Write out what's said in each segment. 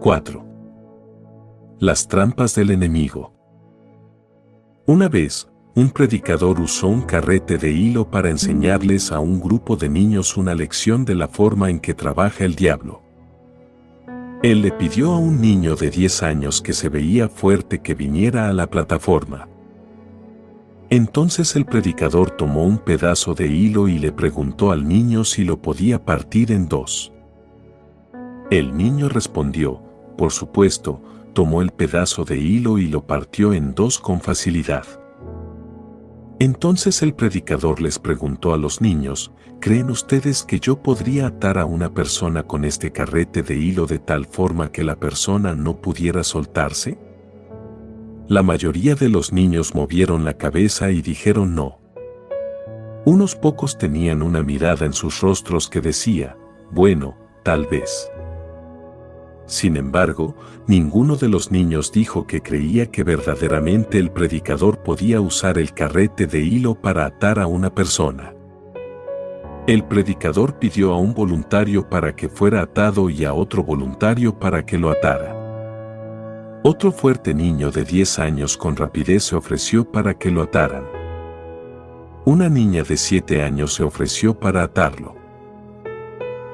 4. Las trampas del enemigo. Una vez, un predicador usó un carrete de hilo para enseñarles a un grupo de niños una lección de la forma en que trabaja el diablo. Él le pidió a un niño de 10 años que se veía fuerte que viniera a la plataforma. Entonces el predicador tomó un pedazo de hilo y le preguntó al niño si lo podía partir en dos. El niño respondió, por supuesto, tomó el pedazo de hilo y lo partió en dos con facilidad. Entonces el predicador les preguntó a los niños, ¿creen ustedes que yo podría atar a una persona con este carrete de hilo de tal forma que la persona no pudiera soltarse? La mayoría de los niños movieron la cabeza y dijeron no. Unos pocos tenían una mirada en sus rostros que decía, bueno, tal vez. Sin embargo, ninguno de los niños dijo que creía que verdaderamente el predicador podía usar el carrete de hilo para atar a una persona. El predicador pidió a un voluntario para que fuera atado y a otro voluntario para que lo atara. Otro fuerte niño de 10 años con rapidez se ofreció para que lo ataran. Una niña de 7 años se ofreció para atarlo.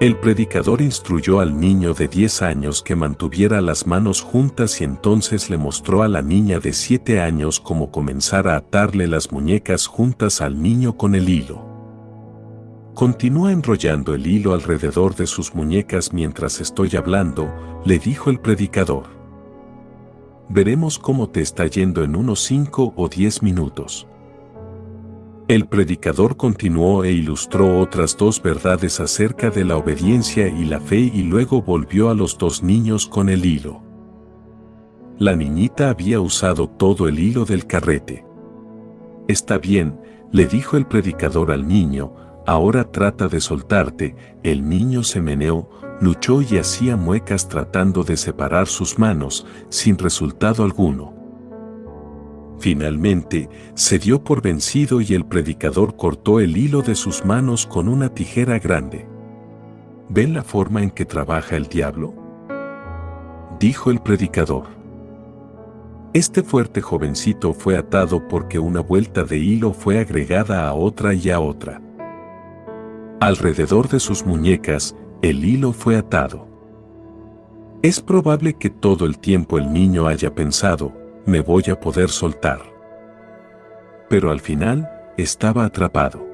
El predicador instruyó al niño de 10 años que mantuviera las manos juntas y entonces le mostró a la niña de 7 años cómo comenzar a atarle las muñecas juntas al niño con el hilo. Continúa enrollando el hilo alrededor de sus muñecas mientras estoy hablando, le dijo el predicador veremos cómo te está yendo en unos 5 o 10 minutos. El predicador continuó e ilustró otras dos verdades acerca de la obediencia y la fe y luego volvió a los dos niños con el hilo. La niñita había usado todo el hilo del carrete. Está bien, le dijo el predicador al niño, ahora trata de soltarte, el niño se meneó, luchó y hacía muecas tratando de separar sus manos, sin resultado alguno. Finalmente, se dio por vencido y el predicador cortó el hilo de sus manos con una tijera grande. ¿Ven la forma en que trabaja el diablo? Dijo el predicador. Este fuerte jovencito fue atado porque una vuelta de hilo fue agregada a otra y a otra. Alrededor de sus muñecas, el hilo fue atado. Es probable que todo el tiempo el niño haya pensado, me voy a poder soltar. Pero al final, estaba atrapado.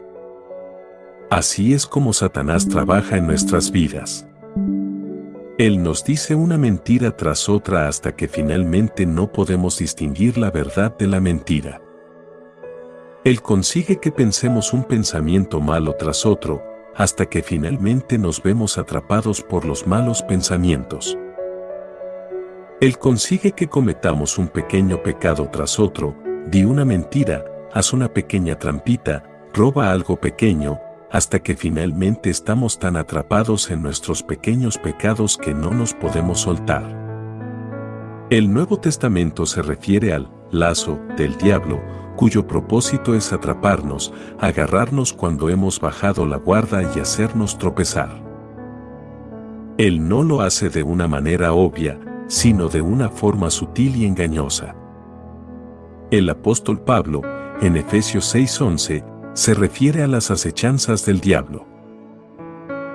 Así es como Satanás trabaja en nuestras vidas. Él nos dice una mentira tras otra hasta que finalmente no podemos distinguir la verdad de la mentira. Él consigue que pensemos un pensamiento malo tras otro, hasta que finalmente nos vemos atrapados por los malos pensamientos. Él consigue que cometamos un pequeño pecado tras otro, di una mentira, haz una pequeña trampita, roba algo pequeño, hasta que finalmente estamos tan atrapados en nuestros pequeños pecados que no nos podemos soltar. El Nuevo Testamento se refiere al lazo del diablo, cuyo propósito es atraparnos, agarrarnos cuando hemos bajado la guarda y hacernos tropezar. Él no lo hace de una manera obvia, sino de una forma sutil y engañosa. El apóstol Pablo, en Efesios 6:11, se refiere a las acechanzas del diablo.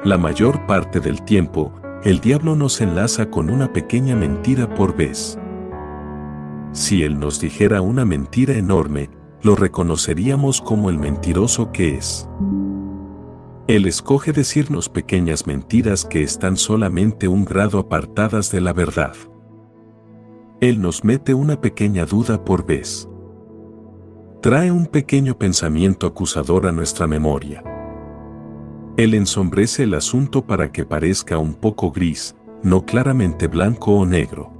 La mayor parte del tiempo, el diablo nos enlaza con una pequeña mentira por vez. Si Él nos dijera una mentira enorme, lo reconoceríamos como el mentiroso que es. Él escoge decirnos pequeñas mentiras que están solamente un grado apartadas de la verdad. Él nos mete una pequeña duda por vez. Trae un pequeño pensamiento acusador a nuestra memoria. Él ensombrece el asunto para que parezca un poco gris, no claramente blanco o negro.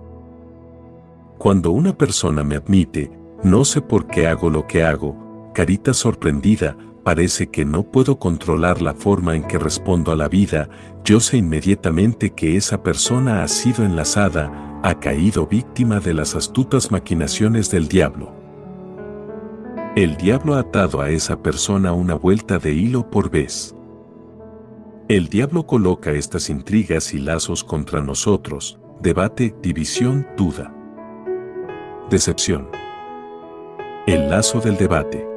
Cuando una persona me admite, no sé por qué hago lo que hago, carita sorprendida, parece que no puedo controlar la forma en que respondo a la vida, yo sé inmediatamente que esa persona ha sido enlazada, ha caído víctima de las astutas maquinaciones del diablo. El diablo ha atado a esa persona una vuelta de hilo por vez. El diablo coloca estas intrigas y lazos contra nosotros, debate, división, duda. Decepción. El lazo del debate.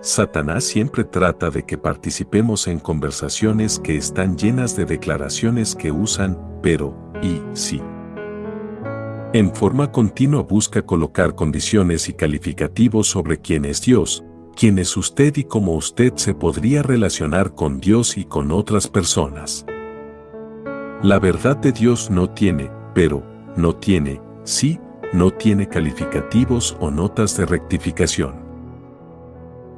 Satanás siempre trata de que participemos en conversaciones que están llenas de declaraciones que usan pero y sí. En forma continua busca colocar condiciones y calificativos sobre quién es Dios, quién es usted y cómo usted se podría relacionar con Dios y con otras personas. La verdad de Dios no tiene, pero, no tiene, sí, no tiene calificativos o notas de rectificación.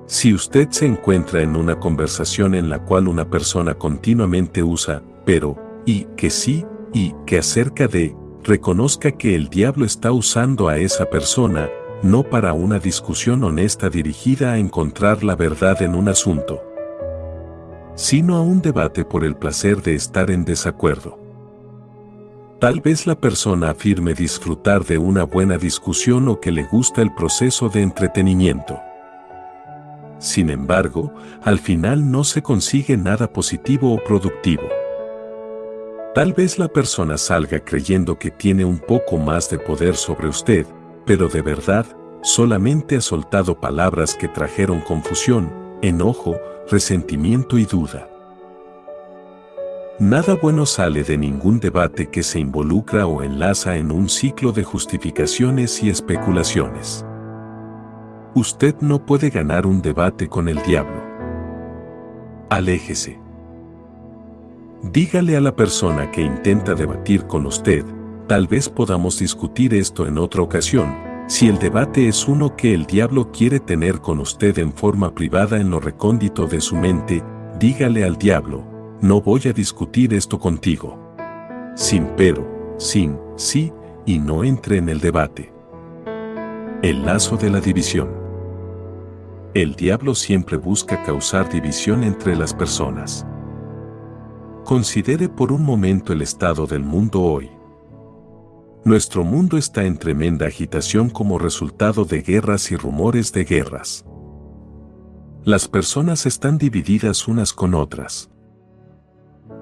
Si usted se encuentra en una conversación en la cual una persona continuamente usa, pero, y que sí, y que acerca de, reconozca que el diablo está usando a esa persona, no para una discusión honesta dirigida a encontrar la verdad en un asunto, sino a un debate por el placer de estar en desacuerdo. Tal vez la persona afirme disfrutar de una buena discusión o que le gusta el proceso de entretenimiento. Sin embargo, al final no se consigue nada positivo o productivo. Tal vez la persona salga creyendo que tiene un poco más de poder sobre usted, pero de verdad, solamente ha soltado palabras que trajeron confusión, enojo, resentimiento y duda. Nada bueno sale de ningún debate que se involucra o enlaza en un ciclo de justificaciones y especulaciones. Usted no puede ganar un debate con el diablo. Aléjese. Dígale a la persona que intenta debatir con usted, tal vez podamos discutir esto en otra ocasión, si el debate es uno que el diablo quiere tener con usted en forma privada en lo recóndito de su mente, dígale al diablo, no voy a discutir esto contigo. Sin pero, sin, sí, y no entre en el debate. El lazo de la división. El diablo siempre busca causar división entre las personas. Considere por un momento el estado del mundo hoy. Nuestro mundo está en tremenda agitación como resultado de guerras y rumores de guerras. Las personas están divididas unas con otras.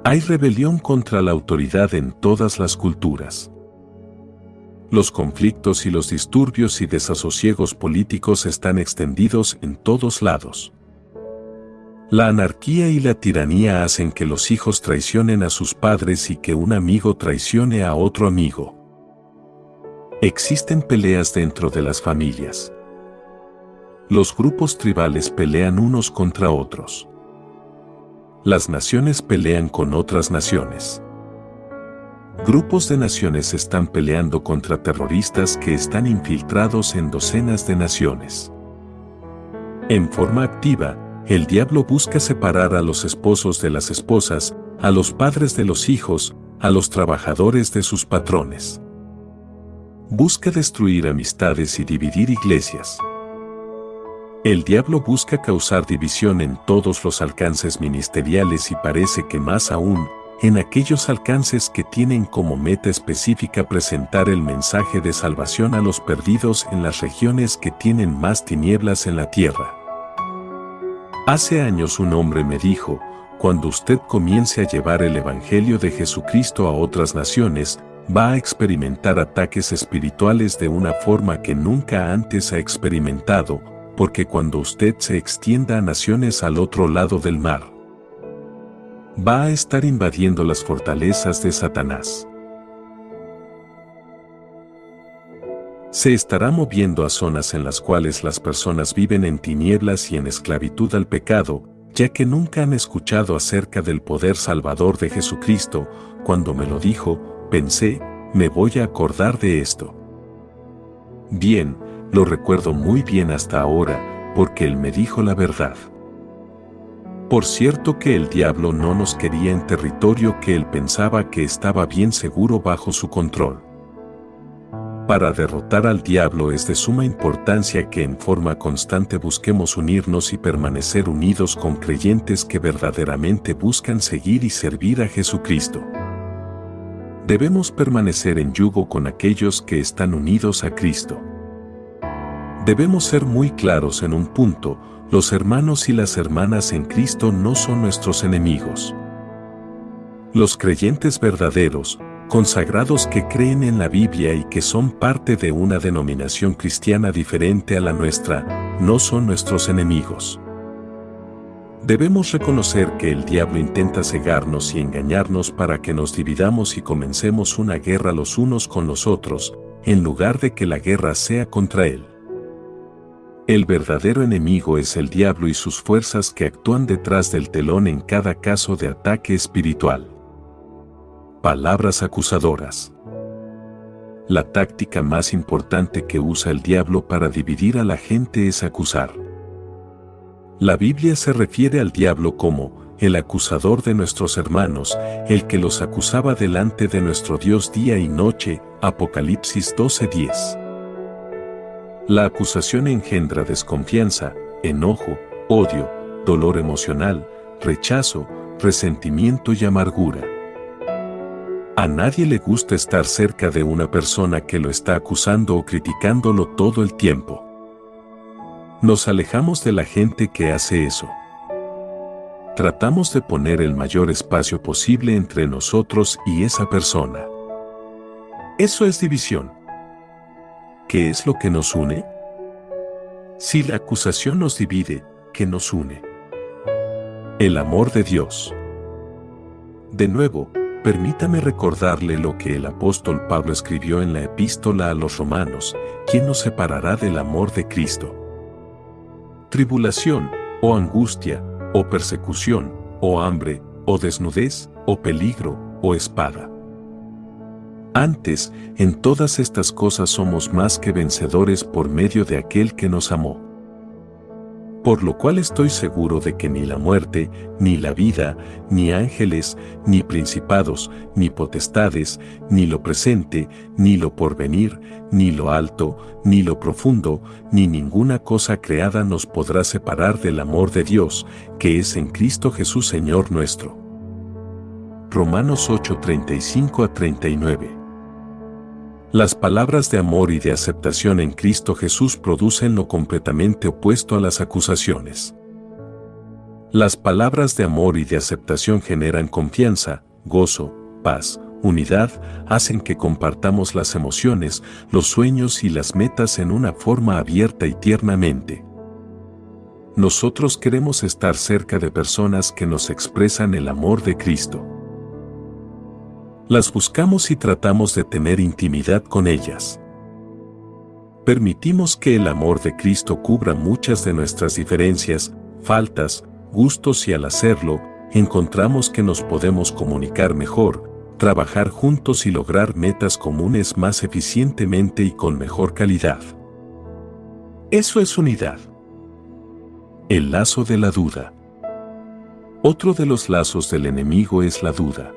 Hay rebelión contra la autoridad en todas las culturas. Los conflictos y los disturbios y desasosiegos políticos están extendidos en todos lados. La anarquía y la tiranía hacen que los hijos traicionen a sus padres y que un amigo traicione a otro amigo. Existen peleas dentro de las familias. Los grupos tribales pelean unos contra otros. Las naciones pelean con otras naciones. Grupos de naciones están peleando contra terroristas que están infiltrados en docenas de naciones. En forma activa, el diablo busca separar a los esposos de las esposas, a los padres de los hijos, a los trabajadores de sus patrones. Busca destruir amistades y dividir iglesias. El diablo busca causar división en todos los alcances ministeriales y parece que más aún, en aquellos alcances que tienen como meta específica presentar el mensaje de salvación a los perdidos en las regiones que tienen más tinieblas en la tierra. Hace años un hombre me dijo, cuando usted comience a llevar el Evangelio de Jesucristo a otras naciones, va a experimentar ataques espirituales de una forma que nunca antes ha experimentado, porque cuando usted se extienda a naciones al otro lado del mar, va a estar invadiendo las fortalezas de Satanás. se estará moviendo a zonas en las cuales las personas viven en tinieblas y en esclavitud al pecado, ya que nunca han escuchado acerca del poder salvador de Jesucristo, cuando me lo dijo, pensé, me voy a acordar de esto. Bien, lo recuerdo muy bien hasta ahora, porque Él me dijo la verdad. Por cierto que el diablo no nos quería en territorio que Él pensaba que estaba bien seguro bajo su control. Para derrotar al diablo es de suma importancia que en forma constante busquemos unirnos y permanecer unidos con creyentes que verdaderamente buscan seguir y servir a Jesucristo. Debemos permanecer en yugo con aquellos que están unidos a Cristo. Debemos ser muy claros en un punto, los hermanos y las hermanas en Cristo no son nuestros enemigos. Los creyentes verdaderos, consagrados que creen en la Biblia y que son parte de una denominación cristiana diferente a la nuestra, no son nuestros enemigos. Debemos reconocer que el diablo intenta cegarnos y engañarnos para que nos dividamos y comencemos una guerra los unos con los otros, en lugar de que la guerra sea contra él. El verdadero enemigo es el diablo y sus fuerzas que actúan detrás del telón en cada caso de ataque espiritual. Palabras acusadoras. La táctica más importante que usa el diablo para dividir a la gente es acusar. La Biblia se refiere al diablo como el acusador de nuestros hermanos, el que los acusaba delante de nuestro Dios día y noche, Apocalipsis 12:10. La acusación engendra desconfianza, enojo, odio, dolor emocional, rechazo, resentimiento y amargura. A nadie le gusta estar cerca de una persona que lo está acusando o criticándolo todo el tiempo. Nos alejamos de la gente que hace eso. Tratamos de poner el mayor espacio posible entre nosotros y esa persona. Eso es división. ¿Qué es lo que nos une? Si la acusación nos divide, ¿qué nos une? El amor de Dios. De nuevo, permítame recordarle lo que el apóstol Pablo escribió en la epístola a los romanos, ¿quién nos separará del amor de Cristo? tribulación, o angustia, o persecución, o hambre, o desnudez, o peligro, o espada. Antes, en todas estas cosas somos más que vencedores por medio de aquel que nos amó por lo cual estoy seguro de que ni la muerte, ni la vida, ni ángeles, ni principados, ni potestades, ni lo presente, ni lo porvenir, ni lo alto, ni lo profundo, ni ninguna cosa creada nos podrá separar del amor de Dios, que es en Cristo Jesús Señor nuestro. Romanos 8:35 a 39 las palabras de amor y de aceptación en Cristo Jesús producen lo completamente opuesto a las acusaciones. Las palabras de amor y de aceptación generan confianza, gozo, paz, unidad, hacen que compartamos las emociones, los sueños y las metas en una forma abierta y tiernamente. Nosotros queremos estar cerca de personas que nos expresan el amor de Cristo. Las buscamos y tratamos de tener intimidad con ellas. Permitimos que el amor de Cristo cubra muchas de nuestras diferencias, faltas, gustos y al hacerlo, encontramos que nos podemos comunicar mejor, trabajar juntos y lograr metas comunes más eficientemente y con mejor calidad. Eso es unidad. El lazo de la duda. Otro de los lazos del enemigo es la duda.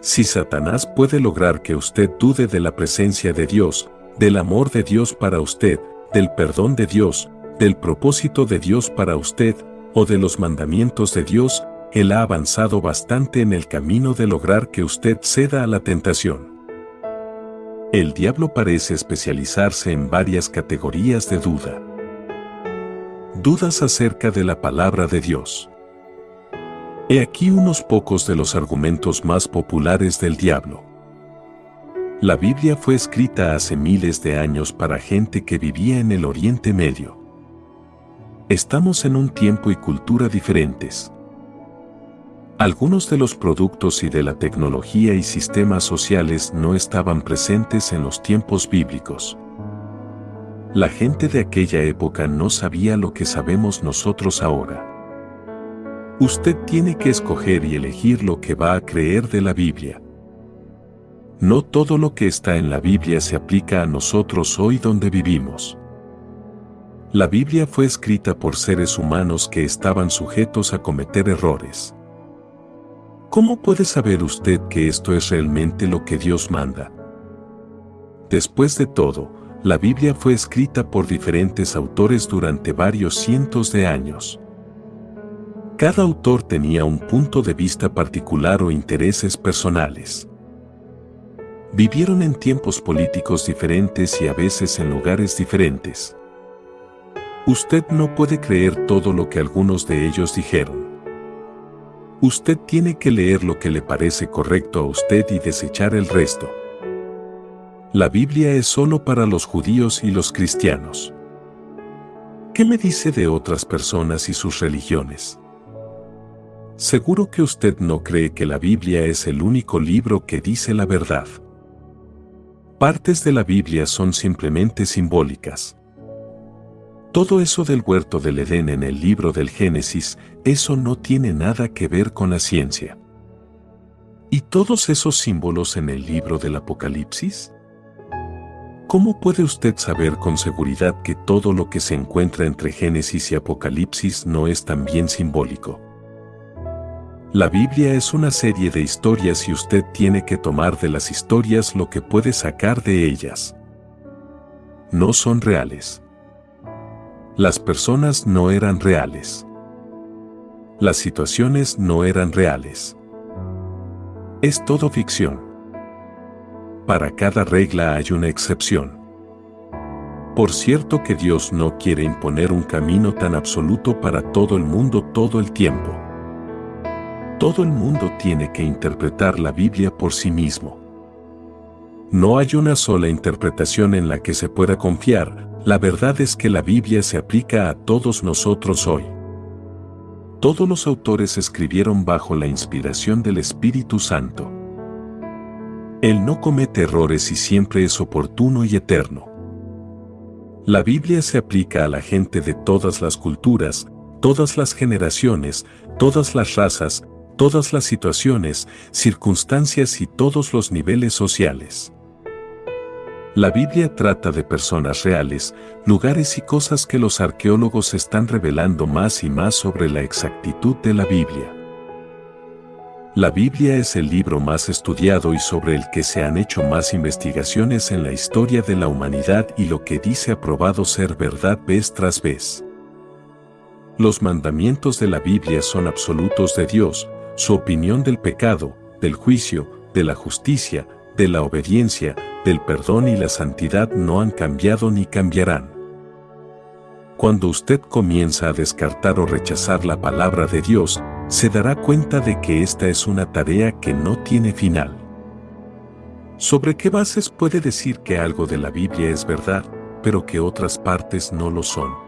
Si Satanás puede lograr que usted dude de la presencia de Dios, del amor de Dios para usted, del perdón de Dios, del propósito de Dios para usted, o de los mandamientos de Dios, Él ha avanzado bastante en el camino de lograr que usted ceda a la tentación. El diablo parece especializarse en varias categorías de duda. Dudas acerca de la palabra de Dios. He aquí unos pocos de los argumentos más populares del diablo. La Biblia fue escrita hace miles de años para gente que vivía en el Oriente Medio. Estamos en un tiempo y cultura diferentes. Algunos de los productos y de la tecnología y sistemas sociales no estaban presentes en los tiempos bíblicos. La gente de aquella época no sabía lo que sabemos nosotros ahora. Usted tiene que escoger y elegir lo que va a creer de la Biblia. No todo lo que está en la Biblia se aplica a nosotros hoy donde vivimos. La Biblia fue escrita por seres humanos que estaban sujetos a cometer errores. ¿Cómo puede saber usted que esto es realmente lo que Dios manda? Después de todo, la Biblia fue escrita por diferentes autores durante varios cientos de años. Cada autor tenía un punto de vista particular o intereses personales. Vivieron en tiempos políticos diferentes y a veces en lugares diferentes. Usted no puede creer todo lo que algunos de ellos dijeron. Usted tiene que leer lo que le parece correcto a usted y desechar el resto. La Biblia es solo para los judíos y los cristianos. ¿Qué me dice de otras personas y sus religiones? Seguro que usted no cree que la Biblia es el único libro que dice la verdad. Partes de la Biblia son simplemente simbólicas. Todo eso del huerto del Edén en el libro del Génesis, eso no tiene nada que ver con la ciencia. ¿Y todos esos símbolos en el libro del Apocalipsis? ¿Cómo puede usted saber con seguridad que todo lo que se encuentra entre Génesis y Apocalipsis no es también simbólico? La Biblia es una serie de historias y usted tiene que tomar de las historias lo que puede sacar de ellas. No son reales. Las personas no eran reales. Las situaciones no eran reales. Es todo ficción. Para cada regla hay una excepción. Por cierto que Dios no quiere imponer un camino tan absoluto para todo el mundo todo el tiempo. Todo el mundo tiene que interpretar la Biblia por sí mismo. No hay una sola interpretación en la que se pueda confiar, la verdad es que la Biblia se aplica a todos nosotros hoy. Todos los autores escribieron bajo la inspiración del Espíritu Santo. Él no comete errores y siempre es oportuno y eterno. La Biblia se aplica a la gente de todas las culturas, todas las generaciones, todas las razas, todas las situaciones, circunstancias y todos los niveles sociales. La Biblia trata de personas reales, lugares y cosas que los arqueólogos están revelando más y más sobre la exactitud de la Biblia. La Biblia es el libro más estudiado y sobre el que se han hecho más investigaciones en la historia de la humanidad y lo que dice ha probado ser verdad vez tras vez. Los mandamientos de la Biblia son absolutos de Dios, su opinión del pecado, del juicio, de la justicia, de la obediencia, del perdón y la santidad no han cambiado ni cambiarán. Cuando usted comienza a descartar o rechazar la palabra de Dios, se dará cuenta de que esta es una tarea que no tiene final. ¿Sobre qué bases puede decir que algo de la Biblia es verdad, pero que otras partes no lo son?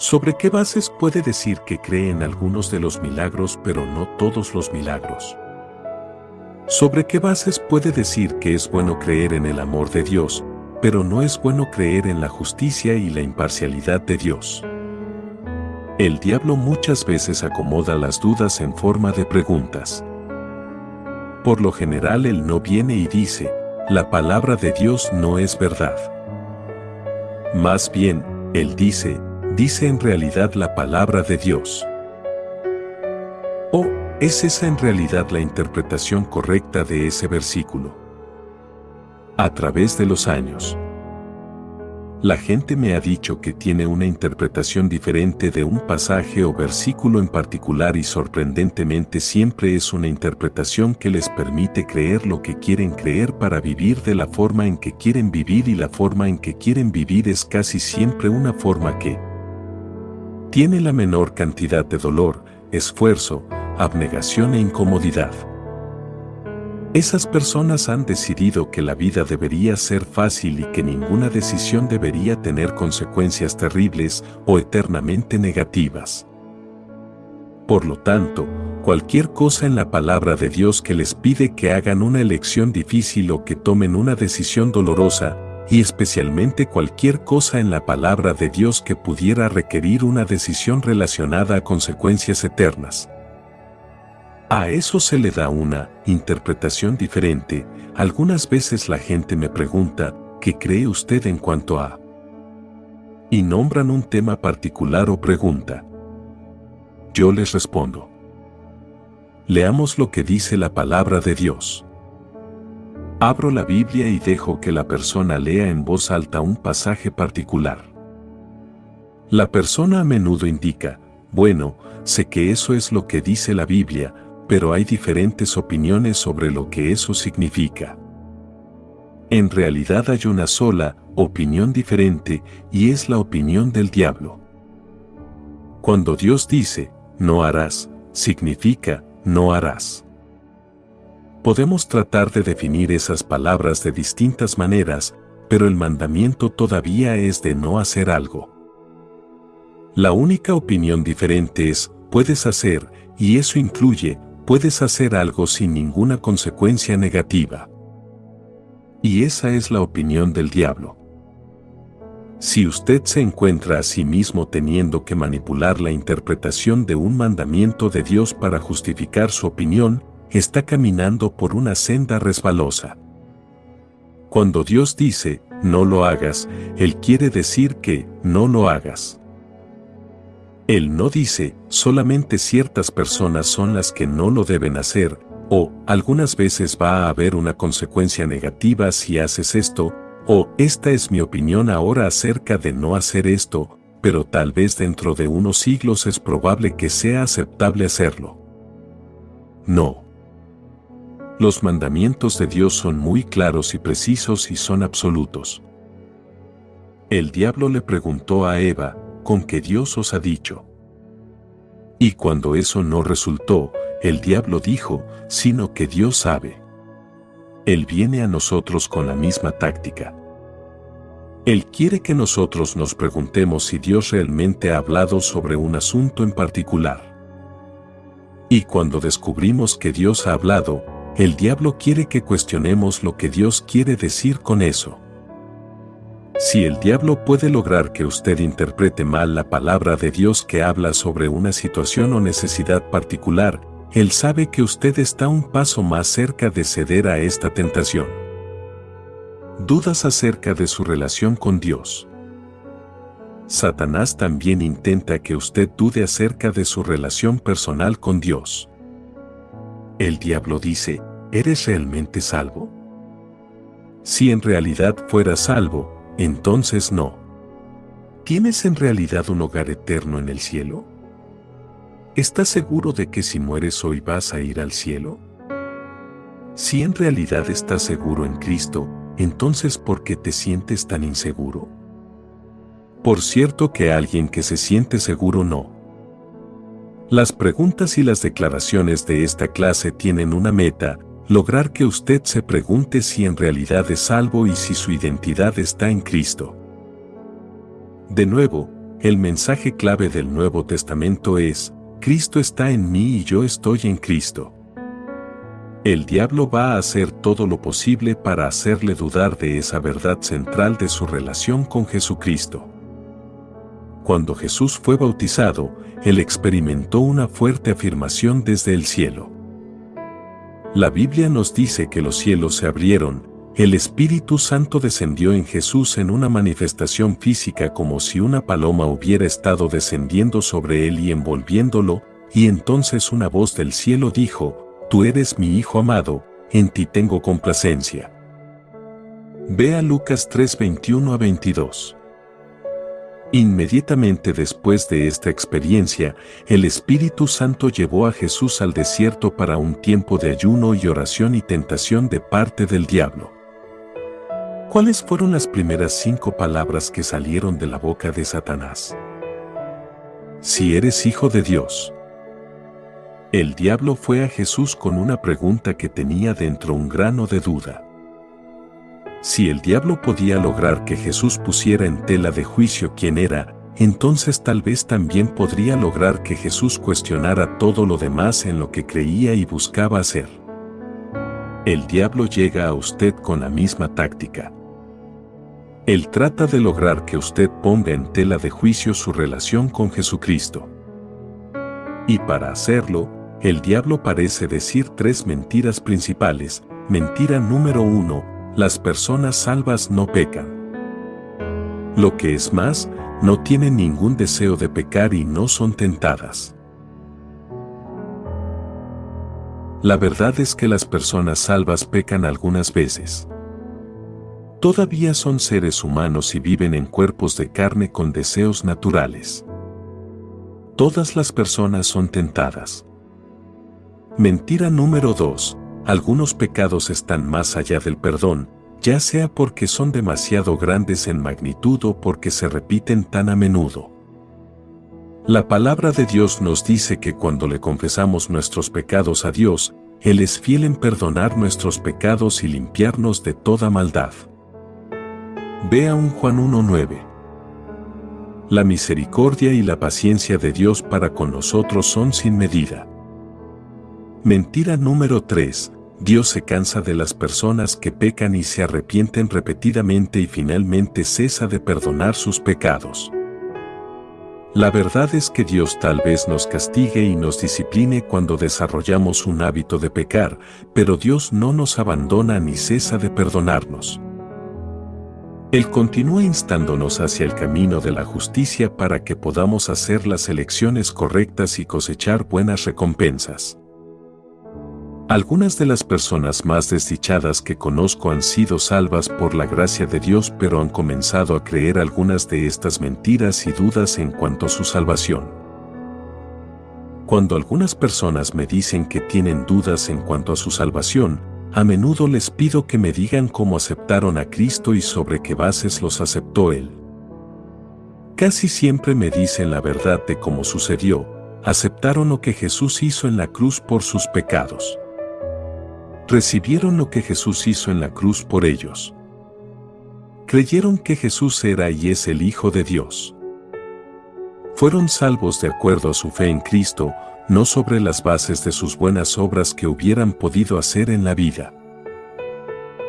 ¿Sobre qué bases puede decir que cree en algunos de los milagros pero no todos los milagros? ¿Sobre qué bases puede decir que es bueno creer en el amor de Dios, pero no es bueno creer en la justicia y la imparcialidad de Dios? El diablo muchas veces acomoda las dudas en forma de preguntas. Por lo general él no viene y dice, la palabra de Dios no es verdad. Más bien, él dice, dice en realidad la palabra de Dios. ¿O es esa en realidad la interpretación correcta de ese versículo? A través de los años. La gente me ha dicho que tiene una interpretación diferente de un pasaje o versículo en particular y sorprendentemente siempre es una interpretación que les permite creer lo que quieren creer para vivir de la forma en que quieren vivir y la forma en que quieren vivir es casi siempre una forma que tiene la menor cantidad de dolor, esfuerzo, abnegación e incomodidad. Esas personas han decidido que la vida debería ser fácil y que ninguna decisión debería tener consecuencias terribles o eternamente negativas. Por lo tanto, cualquier cosa en la palabra de Dios que les pide que hagan una elección difícil o que tomen una decisión dolorosa, y especialmente cualquier cosa en la palabra de Dios que pudiera requerir una decisión relacionada a consecuencias eternas, a eso se le da una interpretación diferente. Algunas veces la gente me pregunta, ¿qué cree usted en cuanto a? Y nombran un tema particular o pregunta. Yo les respondo. Leamos lo que dice la palabra de Dios. Abro la Biblia y dejo que la persona lea en voz alta un pasaje particular. La persona a menudo indica, bueno, sé que eso es lo que dice la Biblia, pero hay diferentes opiniones sobre lo que eso significa. En realidad hay una sola opinión diferente y es la opinión del diablo. Cuando Dios dice, no harás, significa, no harás. Podemos tratar de definir esas palabras de distintas maneras, pero el mandamiento todavía es de no hacer algo. La única opinión diferente es, puedes hacer, y eso incluye, puedes hacer algo sin ninguna consecuencia negativa. Y esa es la opinión del diablo. Si usted se encuentra a sí mismo teniendo que manipular la interpretación de un mandamiento de Dios para justificar su opinión, está caminando por una senda resbalosa. Cuando Dios dice, no lo hagas, Él quiere decir que, no lo hagas. Él no dice, solamente ciertas personas son las que no lo deben hacer, o, algunas veces va a haber una consecuencia negativa si haces esto, o, esta es mi opinión ahora acerca de no hacer esto, pero tal vez dentro de unos siglos es probable que sea aceptable hacerlo. No. Los mandamientos de Dios son muy claros y precisos y son absolutos. El diablo le preguntó a Eva, ¿con qué Dios os ha dicho? Y cuando eso no resultó, el diablo dijo, sino que Dios sabe. Él viene a nosotros con la misma táctica. Él quiere que nosotros nos preguntemos si Dios realmente ha hablado sobre un asunto en particular. Y cuando descubrimos que Dios ha hablado, el diablo quiere que cuestionemos lo que Dios quiere decir con eso. Si el diablo puede lograr que usted interprete mal la palabra de Dios que habla sobre una situación o necesidad particular, él sabe que usted está un paso más cerca de ceder a esta tentación. Dudas acerca de su relación con Dios. Satanás también intenta que usted dude acerca de su relación personal con Dios. El diablo dice, ¿eres realmente salvo? Si en realidad fueras salvo, entonces no. ¿Tienes en realidad un hogar eterno en el cielo? ¿Estás seguro de que si mueres hoy vas a ir al cielo? Si en realidad estás seguro en Cristo, entonces ¿por qué te sientes tan inseguro? Por cierto que alguien que se siente seguro no. Las preguntas y las declaraciones de esta clase tienen una meta, lograr que usted se pregunte si en realidad es salvo y si su identidad está en Cristo. De nuevo, el mensaje clave del Nuevo Testamento es, Cristo está en mí y yo estoy en Cristo. El diablo va a hacer todo lo posible para hacerle dudar de esa verdad central de su relación con Jesucristo. Cuando Jesús fue bautizado, él experimentó una fuerte afirmación desde el cielo. La Biblia nos dice que los cielos se abrieron, el Espíritu Santo descendió en Jesús en una manifestación física como si una paloma hubiera estado descendiendo sobre él y envolviéndolo, y entonces una voz del cielo dijo, Tú eres mi Hijo amado, en ti tengo complacencia. Vea Lucas 3:21 a 22. Inmediatamente después de esta experiencia, el Espíritu Santo llevó a Jesús al desierto para un tiempo de ayuno y oración y tentación de parte del diablo. ¿Cuáles fueron las primeras cinco palabras que salieron de la boca de Satanás? Si eres hijo de Dios. El diablo fue a Jesús con una pregunta que tenía dentro un grano de duda. Si el diablo podía lograr que Jesús pusiera en tela de juicio quién era, entonces tal vez también podría lograr que Jesús cuestionara todo lo demás en lo que creía y buscaba hacer. El diablo llega a usted con la misma táctica. Él trata de lograr que usted ponga en tela de juicio su relación con Jesucristo. Y para hacerlo, el diablo parece decir tres mentiras principales. Mentira número uno, las personas salvas no pecan. Lo que es más, no tienen ningún deseo de pecar y no son tentadas. La verdad es que las personas salvas pecan algunas veces. Todavía son seres humanos y viven en cuerpos de carne con deseos naturales. Todas las personas son tentadas. Mentira número 2 algunos pecados están más allá del perdón, ya sea porque son demasiado grandes en magnitud o porque se repiten tan a menudo. La palabra de Dios nos dice que cuando le confesamos nuestros pecados a Dios, Él es fiel en perdonar nuestros pecados y limpiarnos de toda maldad. Vea un Juan 1.9. La misericordia y la paciencia de Dios para con nosotros son sin medida. Mentira número 3. Dios se cansa de las personas que pecan y se arrepienten repetidamente y finalmente cesa de perdonar sus pecados. La verdad es que Dios tal vez nos castigue y nos discipline cuando desarrollamos un hábito de pecar, pero Dios no nos abandona ni cesa de perdonarnos. Él continúa instándonos hacia el camino de la justicia para que podamos hacer las elecciones correctas y cosechar buenas recompensas. Algunas de las personas más desdichadas que conozco han sido salvas por la gracia de Dios pero han comenzado a creer algunas de estas mentiras y dudas en cuanto a su salvación. Cuando algunas personas me dicen que tienen dudas en cuanto a su salvación, a menudo les pido que me digan cómo aceptaron a Cristo y sobre qué bases los aceptó Él. Casi siempre me dicen la verdad de cómo sucedió, aceptaron lo que Jesús hizo en la cruz por sus pecados recibieron lo que Jesús hizo en la cruz por ellos. Creyeron que Jesús era y es el Hijo de Dios. Fueron salvos de acuerdo a su fe en Cristo, no sobre las bases de sus buenas obras que hubieran podido hacer en la vida.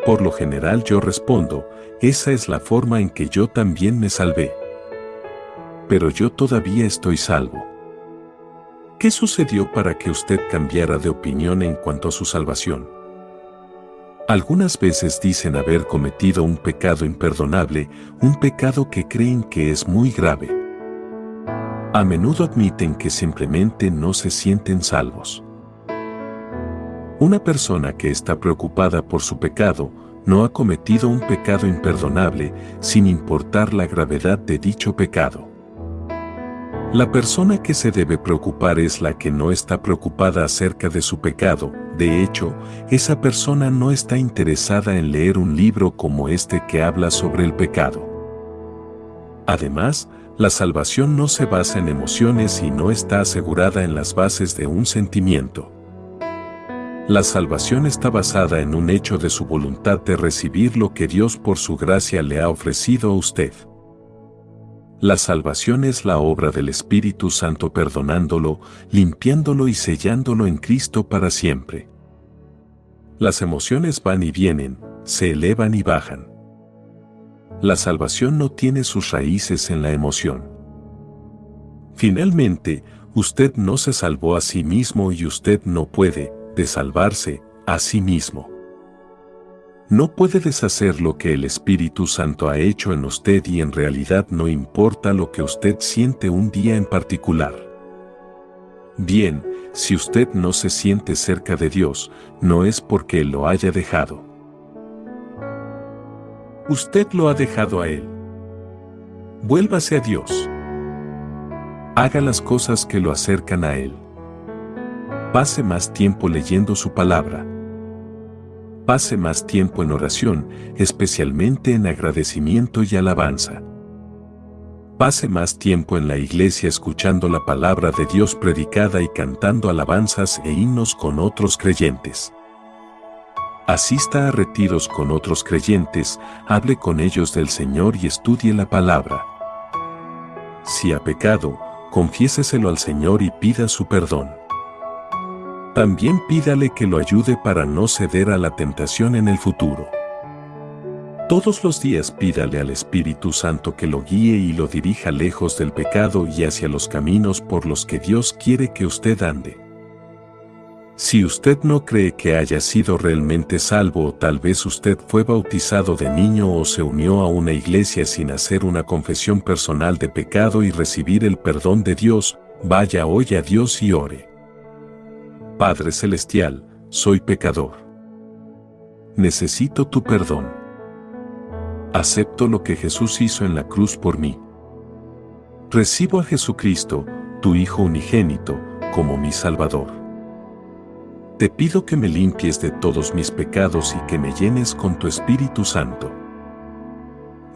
Por lo general yo respondo, esa es la forma en que yo también me salvé. Pero yo todavía estoy salvo. ¿Qué sucedió para que usted cambiara de opinión en cuanto a su salvación? Algunas veces dicen haber cometido un pecado imperdonable, un pecado que creen que es muy grave. A menudo admiten que simplemente no se sienten salvos. Una persona que está preocupada por su pecado no ha cometido un pecado imperdonable sin importar la gravedad de dicho pecado. La persona que se debe preocupar es la que no está preocupada acerca de su pecado, de hecho, esa persona no está interesada en leer un libro como este que habla sobre el pecado. Además, la salvación no se basa en emociones y no está asegurada en las bases de un sentimiento. La salvación está basada en un hecho de su voluntad de recibir lo que Dios por su gracia le ha ofrecido a usted. La salvación es la obra del Espíritu Santo perdonándolo, limpiándolo y sellándolo en Cristo para siempre. Las emociones van y vienen, se elevan y bajan. La salvación no tiene sus raíces en la emoción. Finalmente, usted no se salvó a sí mismo y usted no puede, de salvarse, a sí mismo no puede deshacer lo que el Espíritu Santo ha hecho en usted y en realidad no importa lo que usted siente un día en particular. Bien, si usted no se siente cerca de Dios, no es porque lo haya dejado. Usted lo ha dejado a Él. Vuélvase a Dios. Haga las cosas que lo acercan a Él. Pase más tiempo leyendo su palabra pase más tiempo en oración, especialmente en agradecimiento y alabanza. Pase más tiempo en la iglesia escuchando la palabra de Dios predicada y cantando alabanzas e himnos con otros creyentes. Asista a retiros con otros creyentes, hable con ellos del Señor y estudie la palabra. Si ha pecado, confiéseselo al Señor y pida su perdón. También pídale que lo ayude para no ceder a la tentación en el futuro. Todos los días pídale al Espíritu Santo que lo guíe y lo dirija lejos del pecado y hacia los caminos por los que Dios quiere que usted ande. Si usted no cree que haya sido realmente salvo o tal vez usted fue bautizado de niño o se unió a una iglesia sin hacer una confesión personal de pecado y recibir el perdón de Dios, vaya hoy a Dios y ore. Padre Celestial, soy pecador. Necesito tu perdón. Acepto lo que Jesús hizo en la cruz por mí. Recibo a Jesucristo, tu Hijo unigénito, como mi Salvador. Te pido que me limpies de todos mis pecados y que me llenes con tu Espíritu Santo.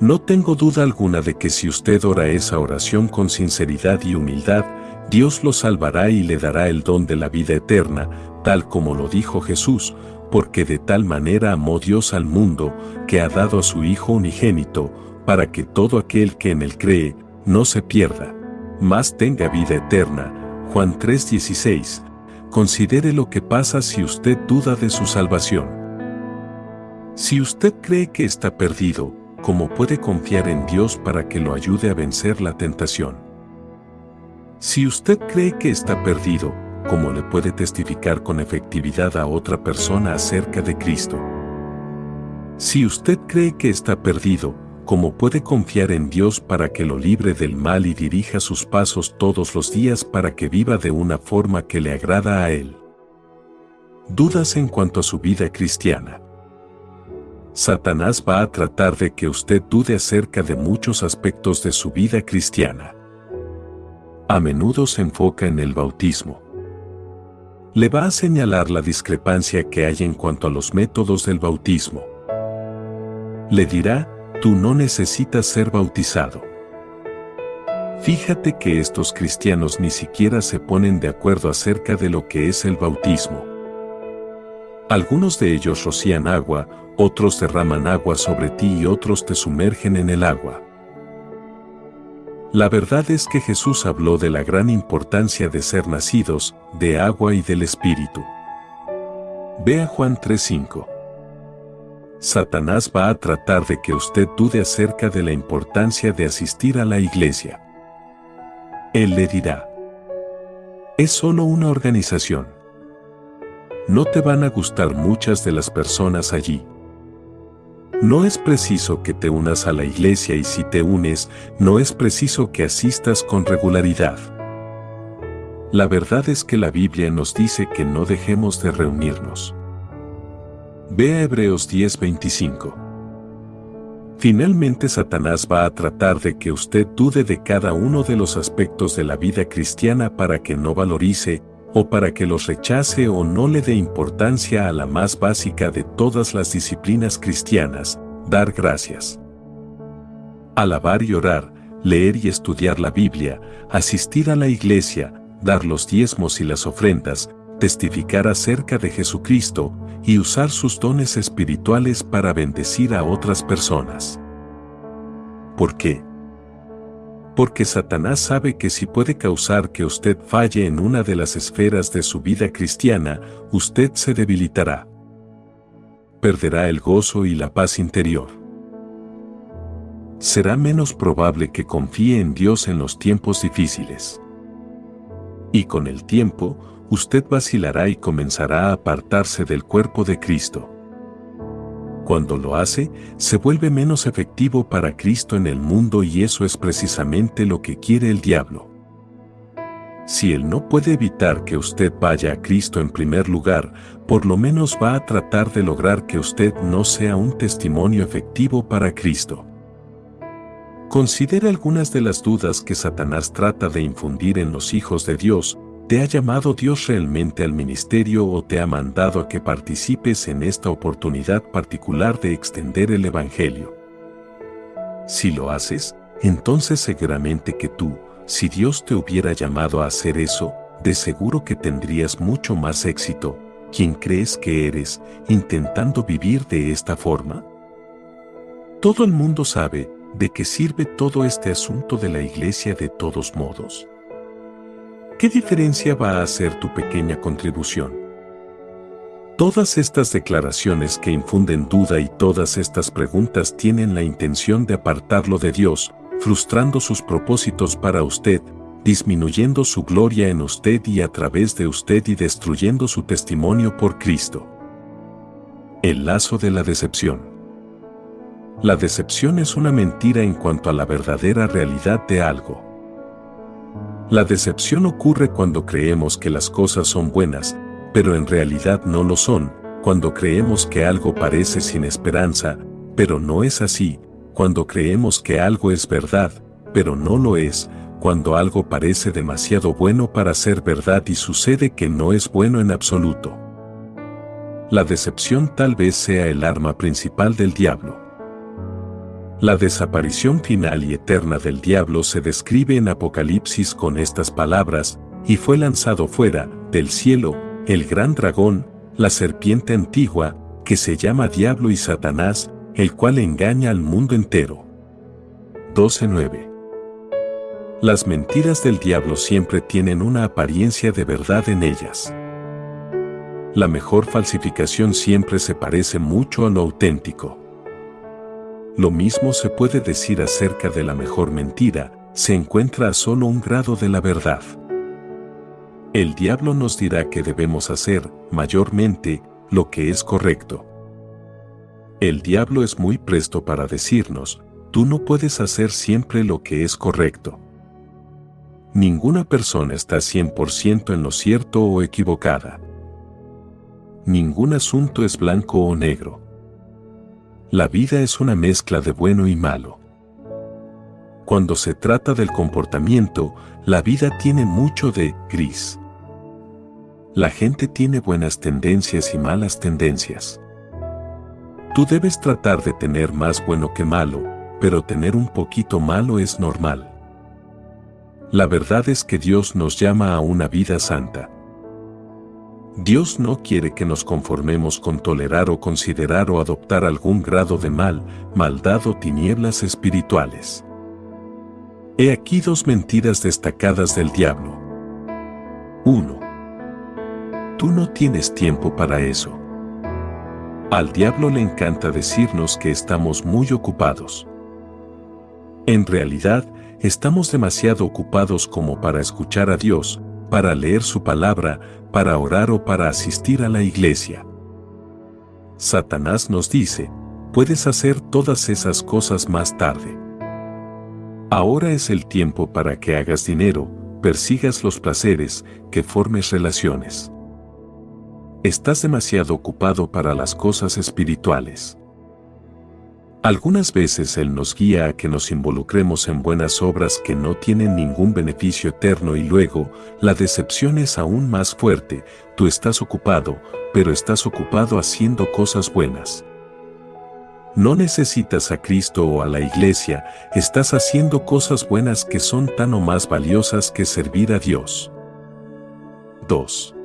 No tengo duda alguna de que si usted ora esa oración con sinceridad y humildad, Dios lo salvará y le dará el don de la vida eterna, tal como lo dijo Jesús, porque de tal manera amó Dios al mundo, que ha dado a su Hijo unigénito, para que todo aquel que en él cree, no se pierda, mas tenga vida eterna. Juan 3:16. Considere lo que pasa si usted duda de su salvación. Si usted cree que está perdido, ¿cómo puede confiar en Dios para que lo ayude a vencer la tentación? Si usted cree que está perdido, ¿cómo le puede testificar con efectividad a otra persona acerca de Cristo? Si usted cree que está perdido, ¿cómo puede confiar en Dios para que lo libre del mal y dirija sus pasos todos los días para que viva de una forma que le agrada a Él? Dudas en cuanto a su vida cristiana. Satanás va a tratar de que usted dude acerca de muchos aspectos de su vida cristiana. A menudo se enfoca en el bautismo. Le va a señalar la discrepancia que hay en cuanto a los métodos del bautismo. Le dirá, tú no necesitas ser bautizado. Fíjate que estos cristianos ni siquiera se ponen de acuerdo acerca de lo que es el bautismo. Algunos de ellos rocían agua, otros derraman agua sobre ti y otros te sumergen en el agua. La verdad es que Jesús habló de la gran importancia de ser nacidos, de agua y del Espíritu. Vea Juan 3:5. Satanás va a tratar de que usted dude acerca de la importancia de asistir a la iglesia. Él le dirá, es solo una organización. No te van a gustar muchas de las personas allí. No es preciso que te unas a la iglesia y si te unes, no es preciso que asistas con regularidad. La verdad es que la Biblia nos dice que no dejemos de reunirnos. Ve a Hebreos 10:25. Finalmente Satanás va a tratar de que usted dude de cada uno de los aspectos de la vida cristiana para que no valorice, o para que los rechace o no le dé importancia a la más básica de todas las disciplinas cristianas, dar gracias. Alabar y orar, leer y estudiar la Biblia, asistir a la iglesia, dar los diezmos y las ofrendas, testificar acerca de Jesucristo y usar sus dones espirituales para bendecir a otras personas. ¿Por qué? Porque Satanás sabe que si puede causar que usted falle en una de las esferas de su vida cristiana, usted se debilitará. Perderá el gozo y la paz interior. Será menos probable que confíe en Dios en los tiempos difíciles. Y con el tiempo, usted vacilará y comenzará a apartarse del cuerpo de Cristo. Cuando lo hace, se vuelve menos efectivo para Cristo en el mundo y eso es precisamente lo que quiere el diablo. Si Él no puede evitar que usted vaya a Cristo en primer lugar, por lo menos va a tratar de lograr que usted no sea un testimonio efectivo para Cristo. Considere algunas de las dudas que Satanás trata de infundir en los hijos de Dios, ¿Te ha llamado Dios realmente al ministerio o te ha mandado a que participes en esta oportunidad particular de extender el Evangelio? Si lo haces, entonces seguramente que tú, si Dios te hubiera llamado a hacer eso, de seguro que tendrías mucho más éxito. ¿Quién crees que eres intentando vivir de esta forma? Todo el mundo sabe de qué sirve todo este asunto de la iglesia de todos modos. ¿Qué diferencia va a hacer tu pequeña contribución? Todas estas declaraciones que infunden duda y todas estas preguntas tienen la intención de apartarlo de Dios, frustrando sus propósitos para usted, disminuyendo su gloria en usted y a través de usted y destruyendo su testimonio por Cristo. El lazo de la decepción. La decepción es una mentira en cuanto a la verdadera realidad de algo. La decepción ocurre cuando creemos que las cosas son buenas, pero en realidad no lo son, cuando creemos que algo parece sin esperanza, pero no es así, cuando creemos que algo es verdad, pero no lo es, cuando algo parece demasiado bueno para ser verdad y sucede que no es bueno en absoluto. La decepción tal vez sea el arma principal del diablo. La desaparición final y eterna del diablo se describe en Apocalipsis con estas palabras, y fue lanzado fuera del cielo, el gran dragón, la serpiente antigua, que se llama Diablo y Satanás, el cual engaña al mundo entero. 12.9 Las mentiras del diablo siempre tienen una apariencia de verdad en ellas. La mejor falsificación siempre se parece mucho a lo auténtico. Lo mismo se puede decir acerca de la mejor mentira, se encuentra a solo un grado de la verdad. El diablo nos dirá que debemos hacer, mayormente, lo que es correcto. El diablo es muy presto para decirnos, tú no puedes hacer siempre lo que es correcto. Ninguna persona está 100% en lo cierto o equivocada. Ningún asunto es blanco o negro. La vida es una mezcla de bueno y malo. Cuando se trata del comportamiento, la vida tiene mucho de gris. La gente tiene buenas tendencias y malas tendencias. Tú debes tratar de tener más bueno que malo, pero tener un poquito malo es normal. La verdad es que Dios nos llama a una vida santa. Dios no quiere que nos conformemos con tolerar o considerar o adoptar algún grado de mal, maldad o tinieblas espirituales. He aquí dos mentiras destacadas del diablo. 1. Tú no tienes tiempo para eso. Al diablo le encanta decirnos que estamos muy ocupados. En realidad, estamos demasiado ocupados como para escuchar a Dios, para leer su palabra, para orar o para asistir a la iglesia. Satanás nos dice, puedes hacer todas esas cosas más tarde. Ahora es el tiempo para que hagas dinero, persigas los placeres, que formes relaciones. Estás demasiado ocupado para las cosas espirituales. Algunas veces Él nos guía a que nos involucremos en buenas obras que no tienen ningún beneficio eterno y luego, la decepción es aún más fuerte, tú estás ocupado, pero estás ocupado haciendo cosas buenas. No necesitas a Cristo o a la iglesia, estás haciendo cosas buenas que son tan o más valiosas que servir a Dios. 2.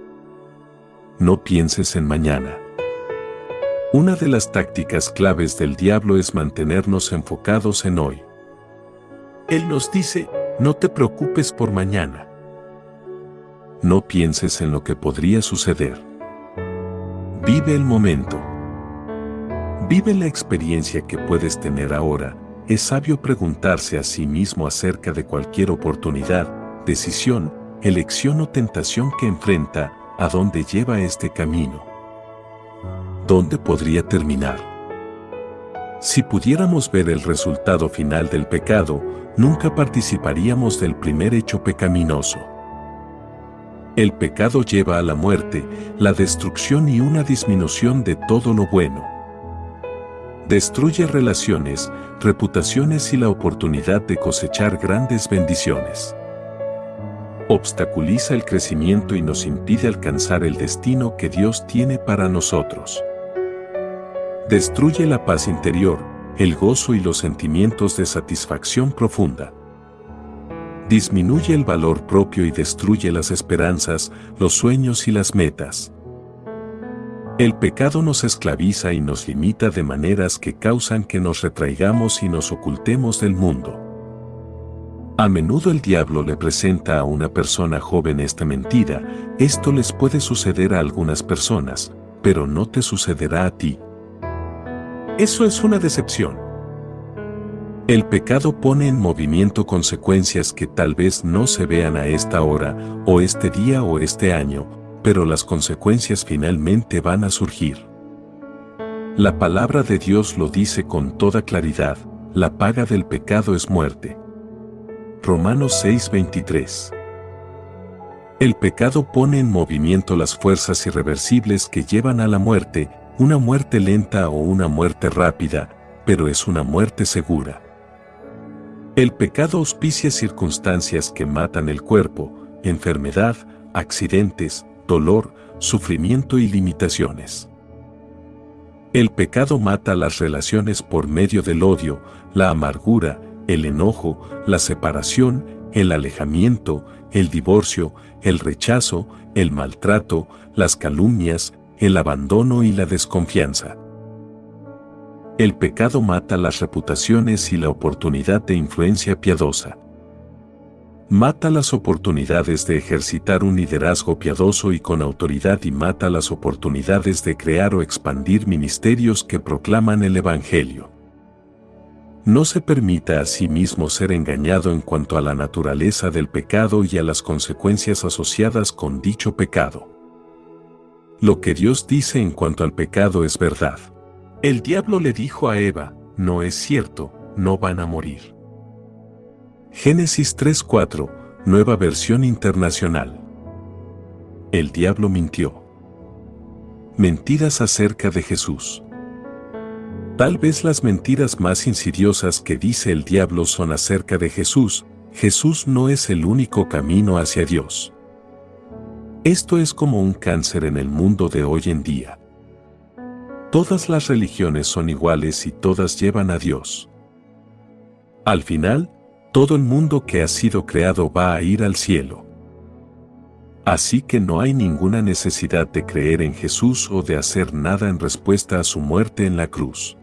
No pienses en mañana. Una de las tácticas claves del diablo es mantenernos enfocados en hoy. Él nos dice, no te preocupes por mañana. No pienses en lo que podría suceder. Vive el momento. Vive la experiencia que puedes tener ahora. Es sabio preguntarse a sí mismo acerca de cualquier oportunidad, decisión, elección o tentación que enfrenta, a dónde lleva este camino dónde podría terminar. Si pudiéramos ver el resultado final del pecado, nunca participaríamos del primer hecho pecaminoso. El pecado lleva a la muerte, la destrucción y una disminución de todo lo bueno. Destruye relaciones, reputaciones y la oportunidad de cosechar grandes bendiciones. Obstaculiza el crecimiento y nos impide alcanzar el destino que Dios tiene para nosotros. Destruye la paz interior, el gozo y los sentimientos de satisfacción profunda. Disminuye el valor propio y destruye las esperanzas, los sueños y las metas. El pecado nos esclaviza y nos limita de maneras que causan que nos retraigamos y nos ocultemos del mundo. A menudo el diablo le presenta a una persona joven esta mentira, esto les puede suceder a algunas personas, pero no te sucederá a ti. Eso es una decepción. El pecado pone en movimiento consecuencias que tal vez no se vean a esta hora, o este día o este año, pero las consecuencias finalmente van a surgir. La palabra de Dios lo dice con toda claridad, la paga del pecado es muerte. Romanos 6:23 El pecado pone en movimiento las fuerzas irreversibles que llevan a la muerte, una muerte lenta o una muerte rápida, pero es una muerte segura. El pecado auspicia circunstancias que matan el cuerpo, enfermedad, accidentes, dolor, sufrimiento y limitaciones. El pecado mata las relaciones por medio del odio, la amargura, el enojo, la separación, el alejamiento, el divorcio, el rechazo, el maltrato, las calumnias, el abandono y la desconfianza. El pecado mata las reputaciones y la oportunidad de influencia piadosa. Mata las oportunidades de ejercitar un liderazgo piadoso y con autoridad y mata las oportunidades de crear o expandir ministerios que proclaman el Evangelio. No se permita a sí mismo ser engañado en cuanto a la naturaleza del pecado y a las consecuencias asociadas con dicho pecado. Lo que Dios dice en cuanto al pecado es verdad. El diablo le dijo a Eva, no es cierto, no van a morir. Génesis 3.4, nueva versión internacional. El diablo mintió. Mentiras acerca de Jesús. Tal vez las mentiras más insidiosas que dice el diablo son acerca de Jesús, Jesús no es el único camino hacia Dios. Esto es como un cáncer en el mundo de hoy en día. Todas las religiones son iguales y todas llevan a Dios. Al final, todo el mundo que ha sido creado va a ir al cielo. Así que no hay ninguna necesidad de creer en Jesús o de hacer nada en respuesta a su muerte en la cruz.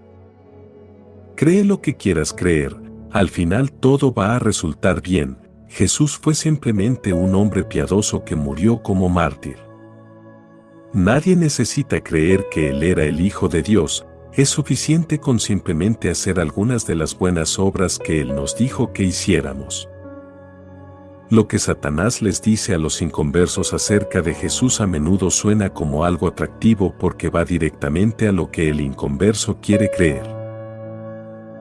Cree lo que quieras creer, al final todo va a resultar bien, Jesús fue simplemente un hombre piadoso que murió como mártir. Nadie necesita creer que Él era el Hijo de Dios, es suficiente con simplemente hacer algunas de las buenas obras que Él nos dijo que hiciéramos. Lo que Satanás les dice a los inconversos acerca de Jesús a menudo suena como algo atractivo porque va directamente a lo que el inconverso quiere creer.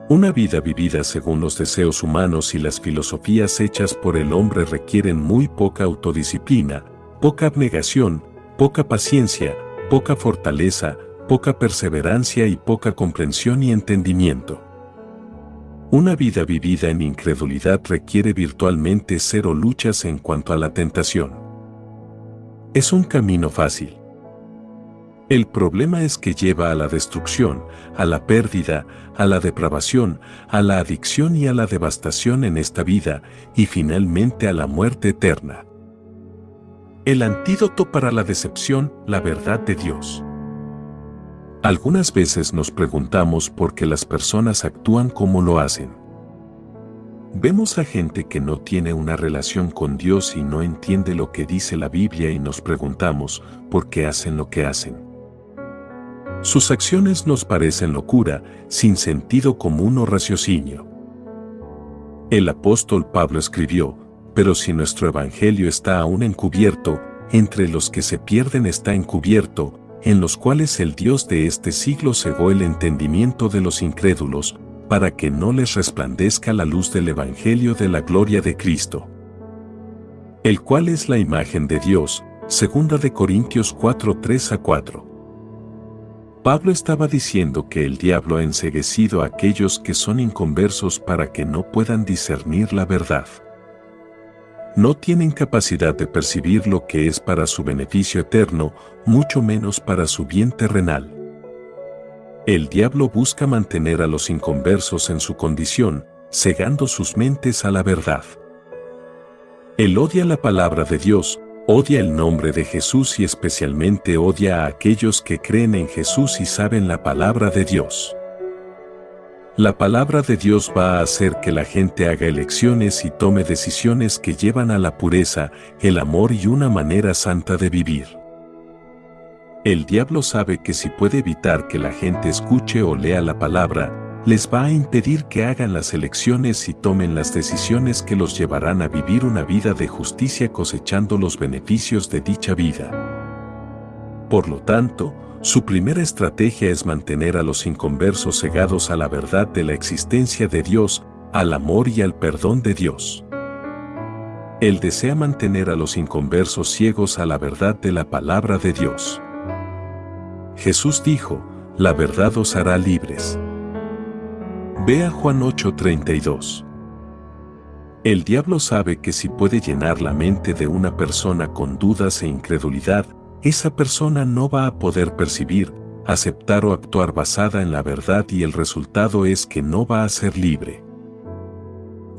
Una vida vivida según los deseos humanos y las filosofías hechas por el hombre requieren muy poca autodisciplina, poca abnegación, poca paciencia, poca fortaleza, poca perseverancia y poca comprensión y entendimiento. Una vida vivida en incredulidad requiere virtualmente cero luchas en cuanto a la tentación. Es un camino fácil. El problema es que lleva a la destrucción, a la pérdida, a la depravación, a la adicción y a la devastación en esta vida, y finalmente a la muerte eterna. El antídoto para la decepción, la verdad de Dios. Algunas veces nos preguntamos por qué las personas actúan como lo hacen. Vemos a gente que no tiene una relación con Dios y no entiende lo que dice la Biblia y nos preguntamos por qué hacen lo que hacen. Sus acciones nos parecen locura, sin sentido común o raciocinio. El apóstol Pablo escribió, pero si nuestro evangelio está aún encubierto, entre los que se pierden está encubierto, en los cuales el Dios de este siglo cegó el entendimiento de los incrédulos, para que no les resplandezca la luz del evangelio de la gloria de Cristo. El cual es la imagen de Dios, segunda de Corintios 4 3 a 4. Pablo estaba diciendo que el diablo ha enseguecido a aquellos que son inconversos para que no puedan discernir la verdad. No tienen capacidad de percibir lo que es para su beneficio eterno, mucho menos para su bien terrenal. El diablo busca mantener a los inconversos en su condición, cegando sus mentes a la verdad. Él odia la palabra de Dios, Odia el nombre de Jesús y especialmente odia a aquellos que creen en Jesús y saben la palabra de Dios. La palabra de Dios va a hacer que la gente haga elecciones y tome decisiones que llevan a la pureza, el amor y una manera santa de vivir. El diablo sabe que si puede evitar que la gente escuche o lea la palabra, les va a impedir que hagan las elecciones y tomen las decisiones que los llevarán a vivir una vida de justicia cosechando los beneficios de dicha vida. Por lo tanto, su primera estrategia es mantener a los inconversos cegados a la verdad de la existencia de Dios, al amor y al perdón de Dios. Él desea mantener a los inconversos ciegos a la verdad de la palabra de Dios. Jesús dijo, la verdad os hará libres. Vea Juan 8:32. El diablo sabe que si puede llenar la mente de una persona con dudas e incredulidad, esa persona no va a poder percibir, aceptar o actuar basada en la verdad y el resultado es que no va a ser libre.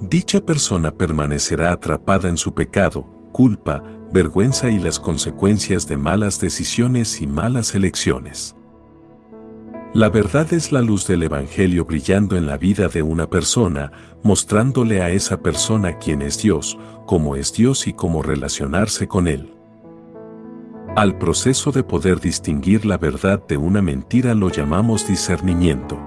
Dicha persona permanecerá atrapada en su pecado, culpa, vergüenza y las consecuencias de malas decisiones y malas elecciones. La verdad es la luz del Evangelio brillando en la vida de una persona, mostrándole a esa persona quién es Dios, cómo es Dios y cómo relacionarse con Él. Al proceso de poder distinguir la verdad de una mentira lo llamamos discernimiento.